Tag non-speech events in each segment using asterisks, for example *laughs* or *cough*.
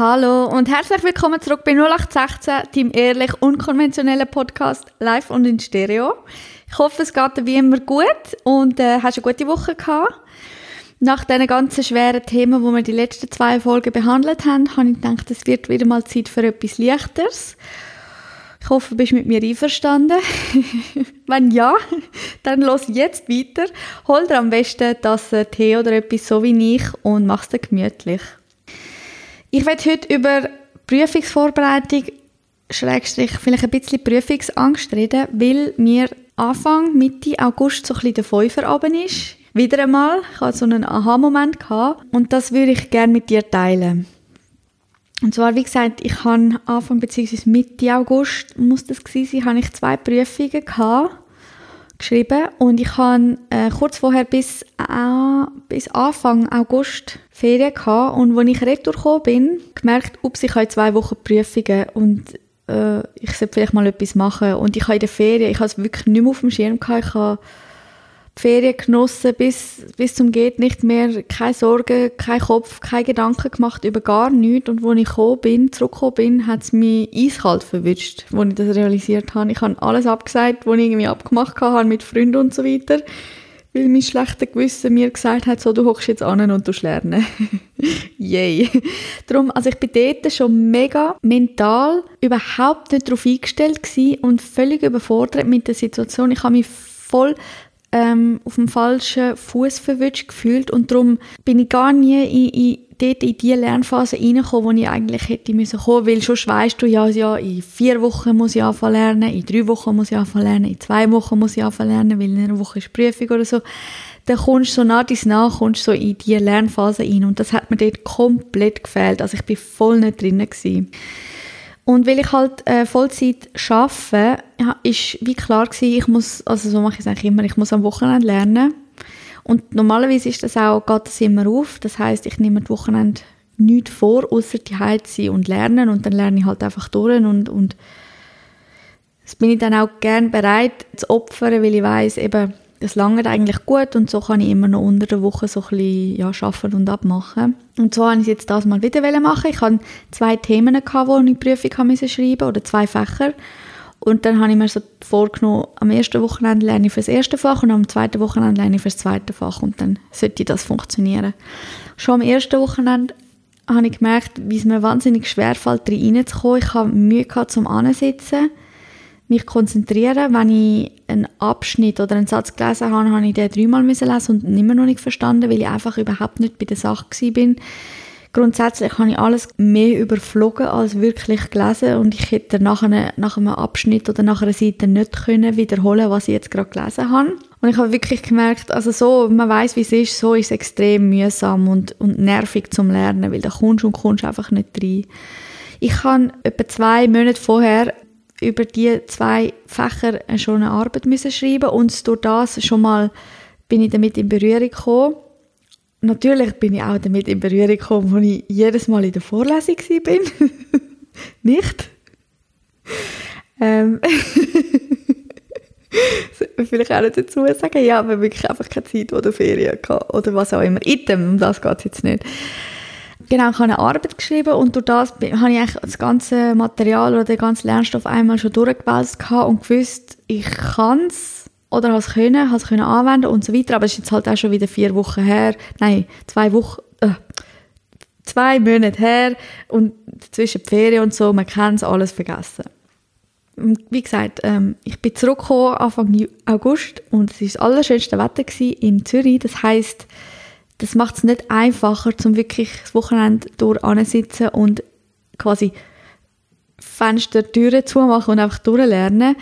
Hallo und herzlich willkommen zurück bei 0816, dem ehrlich unkonventionellen Podcast live und in Stereo. Ich hoffe, es geht dir wie immer gut und äh, hast eine gute Woche gehabt. Nach diesen ganzen schweren Themen, die wir die letzten zwei Folgen behandelt haben, habe ich gedacht, es wird wieder mal Zeit für etwas Leichteres. Ich hoffe, du bist mit mir einverstanden. *laughs* Wenn ja, dann los jetzt weiter. Hol dir am besten das Tee oder etwas so wie ich und mach es dir gemütlich. Ich werde heute über Prüfungsvorbereitung, Schrägstrich, vielleicht ein bisschen Prüfungsangst reden, weil mir Anfang, Mitte August so ein bisschen der Fünfer ist. Wieder einmal, ich hatte so einen Aha-Moment und das würde ich gerne mit dir teilen. Und zwar, wie gesagt, ich habe Anfang bzw. Mitte August, muss das gewesen sein, habe ich zwei Prüfungen gehabt geschrieben und ich habe äh, kurz vorher bis, äh, bis Anfang August Ferien gehabt und als ich retour bin, gemerkt, ups, ich habe zwei Wochen Prüfungen und äh, ich sollte vielleicht mal etwas machen und ich habe in der Ferien, ich habe es wirklich nicht mehr auf dem Schirm gehabt, ich habe Ferien genossen bis, bis zum geht nicht mehr, keine Sorgen, kein Kopf, keine Gedanken gemacht über gar nichts und als ich bin, zurückgekommen bin, hat es mich eiskalt verwünscht, als ich das realisiert habe. Ich habe alles abgesagt, was ich irgendwie abgemacht habe mit Freunden und so weiter, weil mein schlechter Gewissen mir gesagt hat, so, du hockst jetzt an und du lernen. *laughs* Yay. Darum, also ich bin dort schon mega mental überhaupt nicht darauf eingestellt und völlig überfordert mit der Situation. Ich habe mich voll ähm, auf dem falschen Fuß verwünscht gefühlt und darum bin ich gar nie in, in, dort in die Lernphase reingekommen, wo ich eigentlich hätte müssen kommen, weil schon weißt du ja, ja, in vier Wochen muss ich anfangen lernen, in drei Wochen muss ich anfangen lernen, in zwei Wochen muss ich anfangen lernen, weil in einer Woche ist Prüfung oder so. Dann kommst du so nach dies nach, kommst so in die Lernphase rein und das hat mir dort komplett gefehlt, also ich bin voll nicht drin gewesen. Und weil ich halt äh, Vollzeit arbeite, ist wie klar gewesen, ich muss, also so mache ich es eigentlich immer, ich muss am Wochenende lernen. Und normalerweise ist das auch, geht das immer auf. Das heißt, ich nehme das Wochenende nichts vor, außer die sein und lernen. Und dann lerne ich halt einfach durch und, und das bin ich dann auch gern bereit zu opfern, weil ich weiß eben, das langt eigentlich gut und so kann ich immer noch unter der Woche so ein bisschen ja, arbeiten und abmachen. Und so habe ich jetzt das mal wieder machen. Ich hatte zwei Themen, gehabt, wo ich Prüfung schreiben musste, oder zwei Fächer. Und dann habe ich mir so vorgenommen, am ersten Wochenende lerne ich für das erste Fach und am zweiten Wochenende lerne ich für das zweite Fach und dann sollte das funktionieren. Schon am ersten Wochenende habe ich gemerkt, wie es mir wahnsinnig schwer fällt, reinzukommen. Ich habe Mühe gehabt zum Ansitzen mich konzentrieren. Wenn ich einen Abschnitt oder einen Satz gelesen habe, habe ich den dreimal lesen und immer noch nicht verstanden, weil ich einfach überhaupt nicht bei der Sache bin. Grundsätzlich habe ich alles mehr überflogen als wirklich gelesen und ich hätte nach einem, nach einem Abschnitt oder nach einer Seite nicht können wiederholen, was ich jetzt gerade gelesen habe. Und ich habe wirklich gemerkt, also so, man weiß, wie es ist, so ist es extrem mühsam und, und nervig zum Lernen, weil da kommst und kommst einfach nicht rein. Ich habe etwa zwei Monate vorher über die zwei Fächer schon eine Arbeit müssen schreiben und durch das schon mal bin ich damit in Berührung gekommen. Natürlich bin ich auch damit in Berührung gekommen, als ich jedes Mal in der Vorlesung bin. *laughs* Nicht? Ähm *laughs* vielleicht auch nicht dazu sagen, ja, aber wirklich einfach keine Zeit oder Ferien gehabt oder was auch immer. Item, um das geht es jetzt nicht. Genau, ich habe eine Arbeit geschrieben und durch das habe ich eigentlich das ganze Material oder den ganzen Lernstoff einmal schon durchgewälzt und gewusst, ich kann es oder habe es können, habe es können anwenden und so weiter, aber es ist jetzt halt auch schon wieder vier Wochen her, nein, zwei Wochen, äh, zwei Monate her und zwischen die Ferien und so, man kann es alles vergessen. Wie gesagt, ähm, ich bin zurückgekommen Anfang August und es war das allerschönste Wetter in Zürich, das heisst, das macht es nicht einfacher, zum wirklich das Wochenende durch und quasi Fenster, Türen zumachen und einfach durchlernen.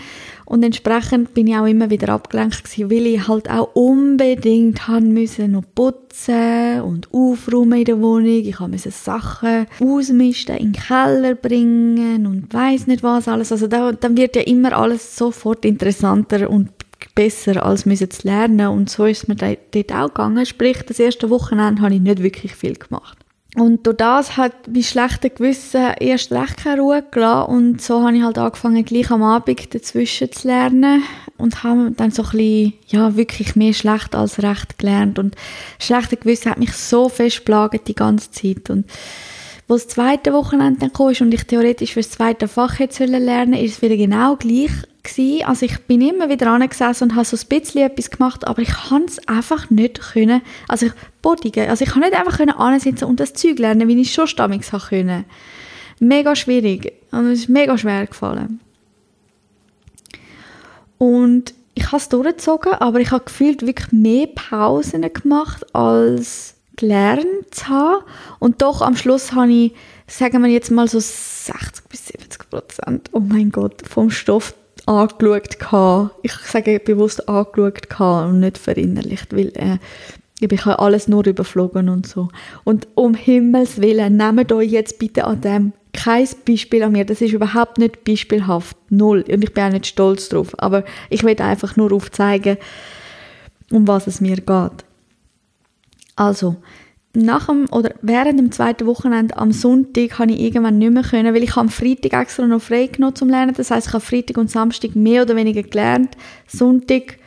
Und entsprechend bin ich auch immer wieder abgelenkt gewesen, weil ich halt auch unbedingt haben müssen noch putzen und aufräumen in der Wohnung. Ich musste Sachen ausmisten, in den Keller bringen und weiß nicht was alles. Also da, dann wird ja immer alles sofort interessanter und besser, als zu lernen. Und so ist es mir dort auch gegangen. Sprich, das erste Wochenende habe ich nicht wirklich viel gemacht. Und durch das hat mein schlechtes Gewissen erst recht keine Ruhe gelassen. Und so habe ich halt angefangen, gleich am Abend dazwischen zu lernen. Und habe dann so ein bisschen, ja, wirklich mehr schlecht als recht gelernt. Und das schlechte Gewissen hat mich so fest plagt die ganze Zeit. Und Wo das zweite Wochenende dann kam und ich theoretisch für das zweite Fach hätte lernen ist es wieder genau gleich gewesen. Also ich bin immer wieder angesessen und habe so ein bisschen etwas gemacht, aber ich kann es einfach nicht können. Also ich bodigen. Also ich kann nicht einfach ansitzen und das Zeug lernen, wie ich schon habe können. Mega schwierig. Und es ist mega schwer gefallen. Und ich habe es durchgezogen, aber ich habe gefühlt wirklich mehr Pausen gemacht, als gelernt zu haben. Und doch am Schluss habe ich, sagen wir jetzt mal so 60 bis 70 Prozent, oh mein Gott, vom Stoff angeschaut gehabt. Ich sage bewusst angeschaut gehabt und nicht verinnerlicht, weil äh, ich habe alles nur überflogen und so. Und um Himmels Willen, nehmt euch jetzt bitte an dem kein Beispiel an mir. Das ist überhaupt nicht beispielhaft. Null. Und ich bin auch nicht stolz drauf. Aber ich will einfach nur aufzeigen, um was es mir geht. Also, nach dem, oder während dem zweiten Wochenende am Sonntag habe ich irgendwann nicht mehr können, weil ich am Freitag extra noch frei genommen zum Lernen. Das heißt, ich habe Freitag und Samstag mehr oder weniger gelernt. Sonntag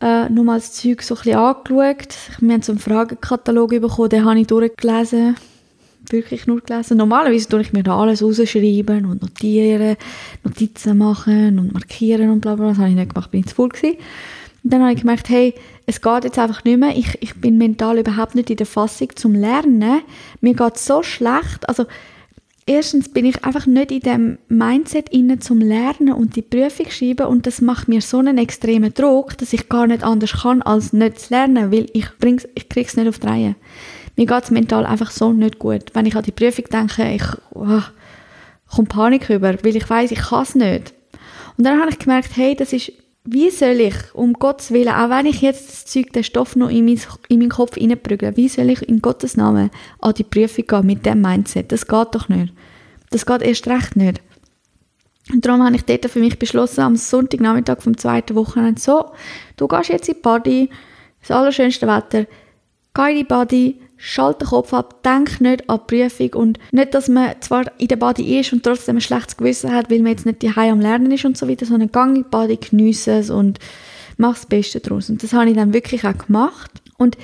äh, nochmal das Zeug so ein bisschen angeschaut. Wir haben so einen Fragenkatalog bekommen, den habe ich durchgelesen. Wirklich nur gelesen. Normalerweise tue ich mir da alles rausschreiben und notieren, Notizen machen und markieren und bla bla. Das habe ich nicht gemacht, bin ich zu voll gewesen. Und dann habe ich gemerkt, hey, es geht jetzt einfach nicht mehr. Ich, ich bin mental überhaupt nicht in der Fassung zum Lernen. Mir geht so schlecht. Also, erstens bin ich einfach nicht in dem Mindset inne zum Lernen und die Prüfung schreiben und das macht mir so einen extremen Druck, dass ich gar nicht anders kann, als nicht zu lernen, weil ich, bring's, ich krieg's nicht auf die Reihe. Mir geht's mental einfach so nicht gut. Wenn ich an die Prüfung denke, ich oh, komme Panik über, weil ich weiß, ich es nicht. Und dann habe ich gemerkt, hey, das ist wie soll ich, um Gottes Willen, auch wenn ich jetzt das Zeug, den Stoff noch in, mein, in meinen Kopf reinprügle, wie soll ich in Gottes Namen an die Prüfung gehen mit dem Mindset? Das geht doch nicht. Das geht erst recht nicht. Und darum habe ich dort für mich beschlossen, am Sonntagnachmittag vom zweiten Wochenende, so, du gehst jetzt in die Body, das allerschönste Wetter, geh in die Body, Schalt den Kopf ab, denk nicht an die Prüfung und nicht, dass man zwar in der Body ist und trotzdem ein schlechtes Gewissen hat, weil man jetzt nicht die am Lernen ist und so weiter, sondern gang in die Body, geniesse es und mach das Beste daraus. Und das habe ich dann wirklich auch gemacht. Und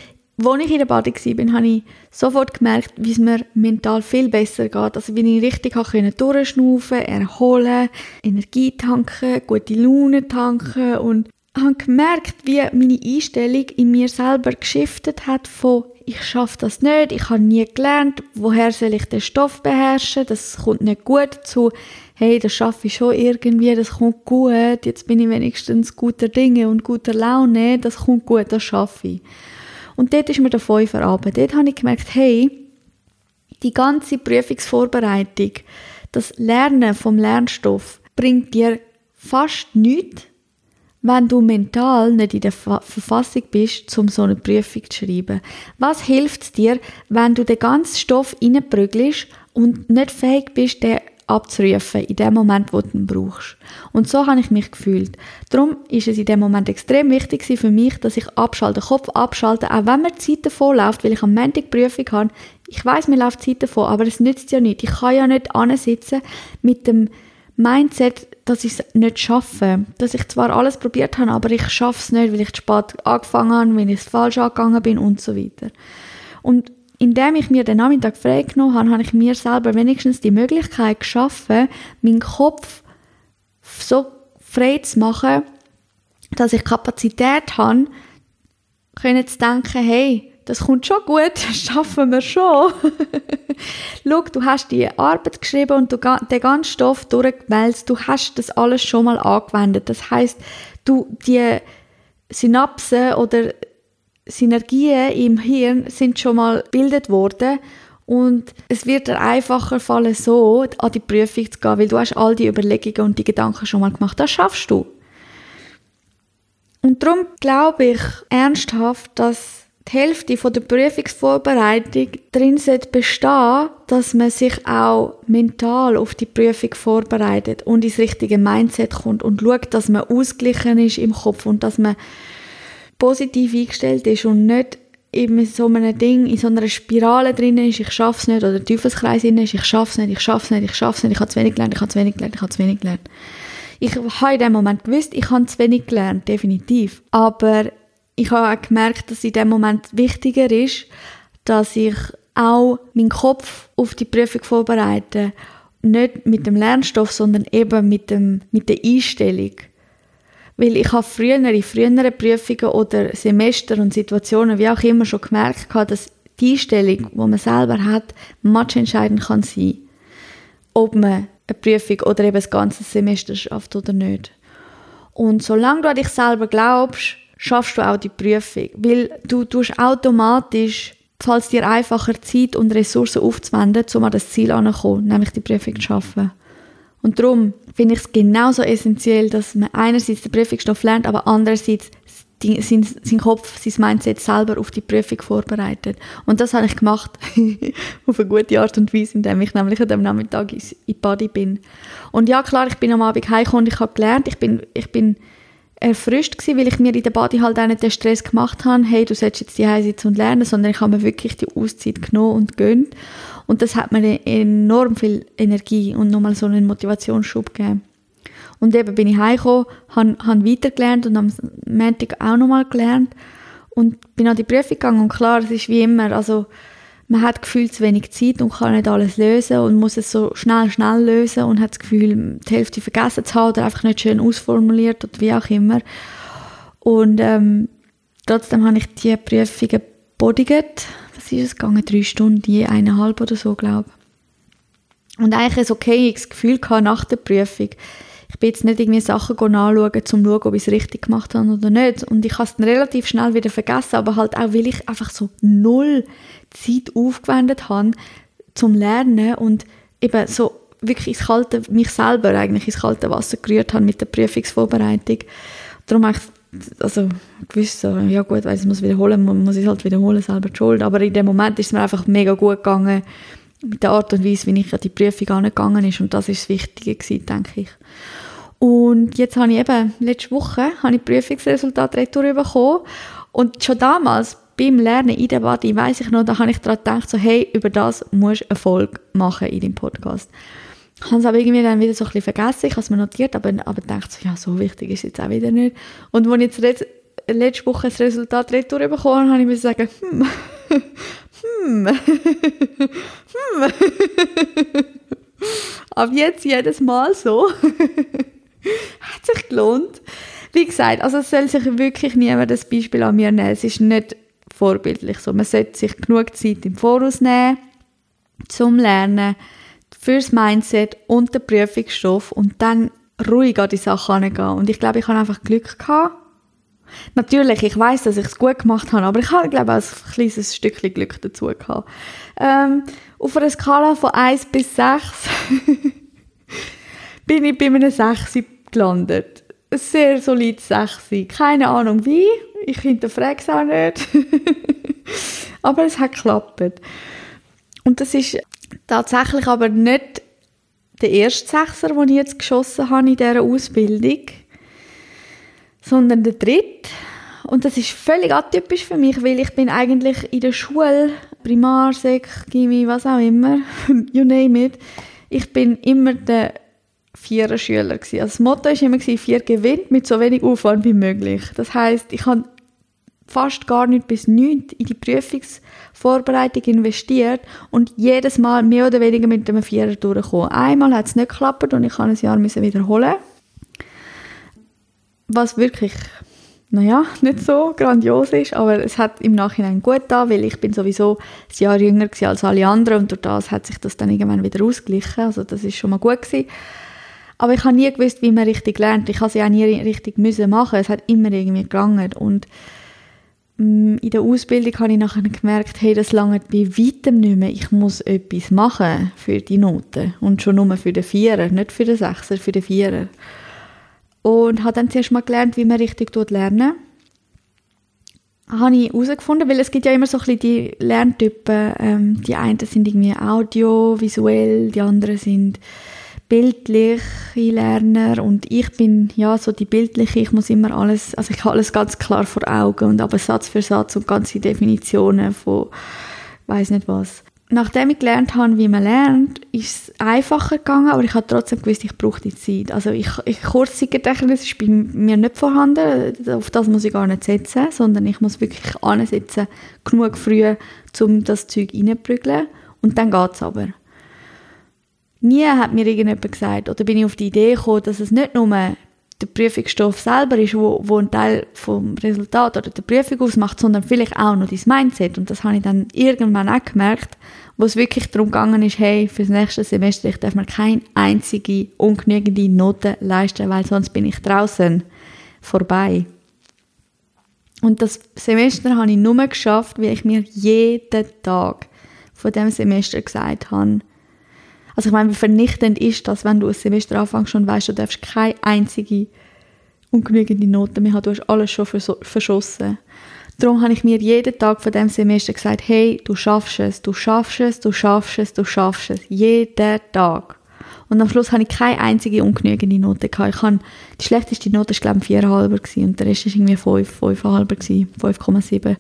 als ich in der Body war, habe ich sofort gemerkt, wie es mir mental viel besser geht. Also wie ich richtig konnte durchschnaufen, erholen, Energie tanken, gute Laune tanken und habe gemerkt, wie meine Einstellung in mir selber geschiftet hat von ich schaffe das nicht, ich habe nie gelernt, woher soll ich den Stoff beherrschen, das kommt nicht gut dazu, hey, das schaffe ich schon irgendwie, das kommt gut, jetzt bin ich wenigstens guter Dinge und guter Laune, das kommt gut, das schaffe ich. Und dort ist mir der Fünfer runter. Dort habe ich gemerkt, hey, die ganze Prüfungsvorbereitung, das Lernen vom Lernstoff bringt dir fast nichts, wenn du mental nicht in der Verfassung bist, um so eine Prüfung zu schreiben? Was hilft dir, wenn du den ganzen Stoff reinprügelst und nicht fähig bist, den abzurufen in dem Moment, wo du ihn brauchst. Und so habe ich mich gefühlt. Darum ist es in dem Moment extrem wichtig für mich, dass ich abschalte, Kopf abschalte, auch wenn mir die Zeit davon läuft, weil ich am Montag Prüfung habe. Ich weiß, mir läuft die Zeit davon, aber es nützt ja nicht. Ich kann ja nicht ansitzen mit dem Mindset, dass ich es nicht schaffe. Dass ich zwar alles probiert habe, aber ich schaffe es nicht, weil ich zu spät angefangen habe, weil ich es falsch angegangen bin und so weiter. Und indem ich mir den Nachmittag freigenommen habe, habe ich mir selber wenigstens die Möglichkeit geschaffen, meinen Kopf so frei zu machen, dass ich Kapazität habe, können zu denken, hey, das kommt schon gut, *laughs* das schaffen wir schon. *laughs* Schau, du hast die Arbeit geschrieben und du den ganzen Stoff durchgewälzt, du hast das alles schon mal angewendet. Das heißt, du die Synapsen oder Synergien im Hirn sind schon mal gebildet worden und es wird dir einfacher fallen, so an die Prüfung zu gehen, weil du hast all die Überlegungen und die Gedanken schon mal gemacht. Das schaffst du. Und darum glaube ich ernsthaft, dass die Hälfte der Prüfungsvorbereitung drin sollte bestehen, dass man sich auch mental auf die Prüfung vorbereitet und ins richtige Mindset kommt und schaut, dass man ausgeglichen ist im Kopf und dass man positiv eingestellt ist und nicht in so einem Ding, in so einer Spirale drin ist, ich schaff's nicht, oder Teufelskreis drin ist, ich schaff's nicht, ich schaff's nicht, ich schaff's nicht, ich habe zu wenig gelernt, ich habe zu wenig gelernt, ich habe zu wenig gelernt. Ich habe in dem Moment gewusst, ich habe zu wenig gelernt, definitiv. Aber ich habe auch gemerkt, dass in dem Moment wichtiger ist, dass ich auch meinen Kopf auf die Prüfung vorbereiten. Nicht mit dem Lernstoff, sondern eben mit, dem, mit der Einstellung. Weil ich habe früher, in früheren Prüfungen oder Semester und Situationen, wie auch immer, schon gemerkt, dass die Einstellung, die man selber hat, entscheidend kann sein. Ob man eine Prüfung oder eben das ganze Semester schafft oder nicht. Und solange du an dich selber glaubst, schaffst du auch die Prüfung. Weil du tust automatisch, falls dir einfacher Zeit und Ressourcen aufzuwenden, um an das Ziel anzukommen, nämlich die Prüfung zu schaffen. Und darum finde ich es genauso essentiell, dass man einerseits den Prüfungsstoff lernt, aber andererseits die, sein, sein Kopf, sein Mindset selber auf die Prüfung vorbereitet. Und das habe ich gemacht *laughs* auf eine gute Art und Weise, indem ich nämlich an dem Nachmittag in, Body bin. Und ja, klar, ich bin am Abend heimgekommen und ich habe gelernt, ich bin, ich bin erfrischt gewesen, weil ich mir in der Body halt auch nicht den Stress gemacht habe, hey, du sollst jetzt die sitzen und lernen, sondern ich habe mir wirklich die Auszeit genommen und gönnt. Und das hat mir enorm viel Energie und nochmal so einen Motivationsschub gegeben. Und eben bin ich heimgekommen, habe, habe weitergelernt und am Montag auch nochmal gelernt und bin an die Prüfung gegangen und klar, es ist wie immer, also man hat gefühlt zu wenig Zeit und kann nicht alles lösen und muss es so schnell, schnell lösen und hat das Gefühl, die Hälfte vergessen zu haben oder einfach nicht schön ausformuliert oder wie auch immer. Und ähm, trotzdem habe ich die Prüfungen bodigt. Was ist es gegangen? Drei Stunden, je eineinhalb oder so, glaube ich. Und eigentlich ein okayes Gefühl gehabt nach der Prüfung ich bin jetzt nicht irgendwie Sachen anschauen, um zu schauen, ob ich es richtig gemacht habe oder nicht. Und ich habe es dann relativ schnell wieder vergessen, aber halt auch, weil ich einfach so null Zeit aufgewendet habe zum Lernen und eben so wirklich ins kalte, mich selber eigentlich ins kalte Wasser gerührt habe mit der Prüfungsvorbereitung. Darum habe ich also gewusst, ja gut, weil ich es muss wiederholen, man muss es halt wiederholen, selber die Schuld. Aber in dem Moment ist es mir einfach mega gut gegangen, mit der Art und Weise, wie ich an die Prüfung angegangen ist. Und das ist das Wichtige gewesen, denke ich. Und jetzt habe ich eben, letzte Woche, habe ich Prüfungsresultat retour bekommen. Und schon damals, beim Lernen in der Body, weiß ich noch, da habe ich daran gedacht, so, hey, über das musst du Erfolg machen in deinem Podcast. Ich habe es aber irgendwie dann wieder so ein bisschen vergessen, ich habe es mir notiert, aber, aber dachte so, ja, so wichtig ist es jetzt auch wieder nicht. Und als ich jetzt letzte Woche das Resultat retour bekommen habe, habe ich mir gesagt, hm, *laughs* hm, hm. Ab jetzt jedes Mal so. Hat sich gelohnt. Wie gesagt, also es soll sich wirklich niemand das Beispiel an mir nehmen. Es ist nicht vorbildlich so. Man sollte sich genug Zeit im Voraus nehmen, zum Lernen, fürs Mindset und den Prüfungsstoff und dann ruhig an die Sache angehen. Und ich glaube, ich habe einfach Glück gehabt Natürlich, ich weiß, dass ich es gut gemacht habe, aber ich habe, glaube ich, auch ein kleines Stückchen Glück dazu gehabt. Ähm, auf einer Skala von 1 bis 6 *laughs* bin ich bei einem 6 gelandet. Ein sehr solides 6. Keine Ahnung wie, ich hinterfrage es auch nicht. *laughs* aber es hat geklappt. Und das ist tatsächlich aber nicht der erste Sechser, den ich jetzt geschossen habe in dieser Ausbildung sondern der dritte. Und das ist völlig atypisch für mich, weil ich bin eigentlich in der Schule, Primar, Sek, Gimmi, was auch immer, *laughs* you name it, ich bin immer der vierer Schüler gewesen. Also das Motto war immer, vier gewinnt mit so wenig Aufwand wie möglich. Das heißt, ich habe fast gar nicht bis nichts in die Prüfungsvorbereitung investiert und jedes Mal mehr oder weniger mit einem Vierer durchgekommen. Einmal hat es nicht geklappt und ich kann ein Jahr wiederholen was wirklich, naja, nicht so grandios ist, aber es hat im Nachhinein gut da, weil ich bin sowieso ein Jahr jünger als alle anderen und durch das hat sich das dann irgendwann wieder ausgeglichen, also das ist schon mal gut gewesen. Aber ich habe nie gewusst, wie man richtig lernt. Ich habe sie auch nie richtig müssen machen. Es hat immer irgendwie gegangen und mm, in der Ausbildung habe ich nachher gemerkt, hey, das lange bei weitem nicht mehr. Ich muss etwas machen für die Noten. Und schon nur für den Vierer, nicht für den Sechser, für den Vierer. Und habe dann zuerst mal gelernt, wie man richtig lernen habe ich herausgefunden, weil es gibt ja immer so ein bisschen die Lerntypen. Ähm, die einen sind irgendwie audio, visuell, die anderen sind bildliche Lerner und ich bin ja so die bildliche, ich muss immer alles, also ich habe alles ganz klar vor Augen und aber Satz für Satz und ganze Definitionen von weiß nicht was. Nachdem ich gelernt habe, wie man lernt, ist es einfacher gegangen, aber ich habe trotzdem gewusst, ich brauche die Zeit. Also ich, ich Kurzzeitgedächtnis ist bei mir nicht vorhanden, auf das muss ich gar nicht setzen, sondern ich muss wirklich ansetzen, genug früh, um das Zeug reinzuprügeln und dann geht es aber. Nie hat mir irgendjemand gesagt, oder bin ich auf die Idee gekommen, dass es nicht nur der Prüfungsstoff selber ist, wo, wo ein Teil vom Resultat oder der Prüfung ausmacht, sondern vielleicht auch noch dein Mindset. Und das habe ich dann irgendwann auch gemerkt, wo es wirklich darum gegangen ist, hey, für das nächste Semester ich darf mir keine einzige ungenügende Note leisten, weil sonst bin ich draußen vorbei. Und das Semester habe ich nur geschafft, wie ich mir jeden Tag von dem Semester gesagt habe, also ich meine, wie vernichtend ist das, wenn du ein Semester anfängst und weißt, du darfst keine einzige ungenügende Note mehr haben, du hast alles schon verschossen. Darum habe ich mir jeden Tag von dem Semester gesagt, hey, du schaffst es, du schaffst es, du schaffst es, du schaffst es. Jeden Tag. Und am Schluss hatte ich keine einzige ungenügende Note. Gehabt. Ich habe, die schlechteste Note war, glaube ich, 4,5 und der Rest war irgendwie 5, 5,5, 5,7.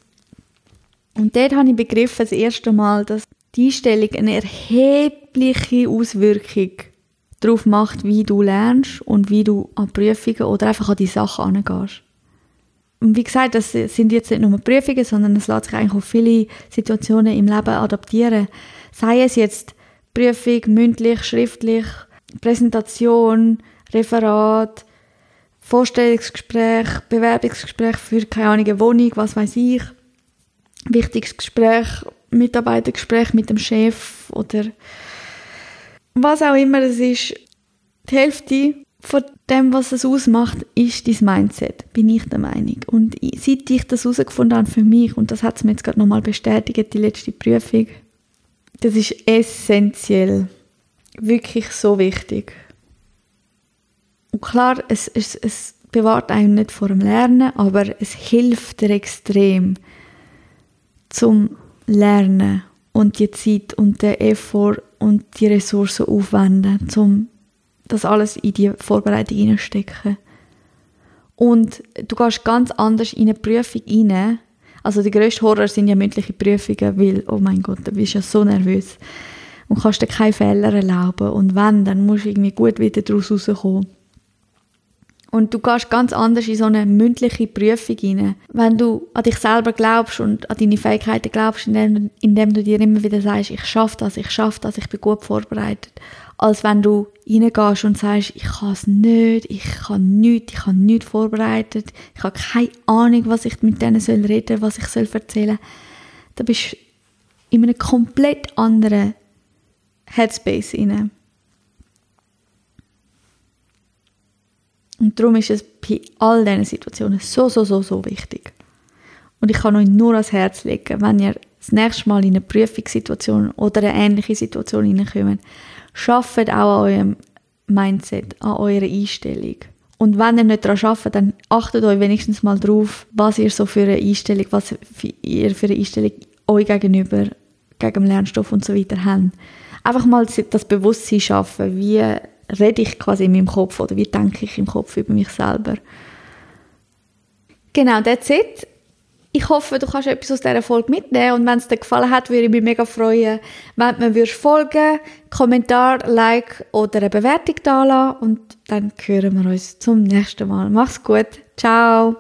Und dort habe ich begriffen, das erste Mal, dass die Einstellung eine erhebliche Auswirkung darauf macht, wie du lernst und wie du an Prüfungen oder einfach an die Sachen angehst. Und wie gesagt, das sind jetzt nicht nur Prüfungen, sondern es lässt sich eigentlich auf viele Situationen im Leben adaptieren. Sei es jetzt Prüfung, mündlich, schriftlich, Präsentation, Referat, Vorstellungsgespräch, Bewerbungsgespräch für keine Ahnung, Wohnung, was weiß ich, wichtiges Gespräch Mitarbeitergespräch mit dem Chef oder was auch immer es ist. Die Hälfte von dem, was es ausmacht, ist dein Mindset, bin ich der Meinung. Und seit ich das herausgefunden habe für mich, und das hat es mir jetzt gerade nochmal bestätigt, die letzte Prüfung, das ist essentiell. Wirklich so wichtig. Und klar, es, es, es bewahrt einen nicht vor dem Lernen, aber es hilft dir extrem, zum lernen und die Zeit und den Effort und die Ressourcen aufwenden, um das alles in die Vorbereitung hineinstecken. Und du gehst ganz anders in eine Prüfung rein. Also die grössten Horror sind ja mündliche Prüfungen, weil, oh mein Gott, da bist du ja so nervös und kannst dir keine Fehler erlauben. Und wenn, dann musst du irgendwie gut wieder daraus rauskommen. Und du gehst ganz anders in so eine mündliche Prüfung hinein. Wenn du an dich selber glaubst und an deine Fähigkeiten glaubst, indem, indem du dir immer wieder sagst, ich schaffe das, ich schaffe das, ich bin gut vorbereitet. Als wenn du reingehst und sagst, ich kann es nicht, ich kann nichts, ich habe nichts vorbereitet, ich habe keine Ahnung, was ich mit denen soll reden, was ich soll erzählen. Da bist du in einem komplett anderen Headspace hinein. Und darum ist es bei all diesen Situationen so, so, so, so wichtig. Und ich kann euch nur ans Herz legen, wenn ihr das nächste Mal in eine Prüfungssituation oder eine ähnliche Situation hineinkommt, schafft auch an eurem Mindset, an eurer Einstellung. Und wenn ihr nicht daran arbeitet, dann achtet euch wenigstens mal drauf, was ihr so für eine Einstellung, was ihr für eine Einstellung euch gegenüber, gegen den Lernstoff und so weiter habt. Einfach mal das Bewusstsein schaffen, wie rede ich quasi in meinem Kopf oder wie denke ich im Kopf über mich selber. Genau, that's it. Ich hoffe, du kannst etwas aus dieser Folge mitnehmen und wenn es dir gefallen hat, würde ich mich mega freuen, wenn du mir folgen Kommentar, Like oder eine Bewertung da lassen und dann hören wir uns zum nächsten Mal. Mach's gut. Ciao.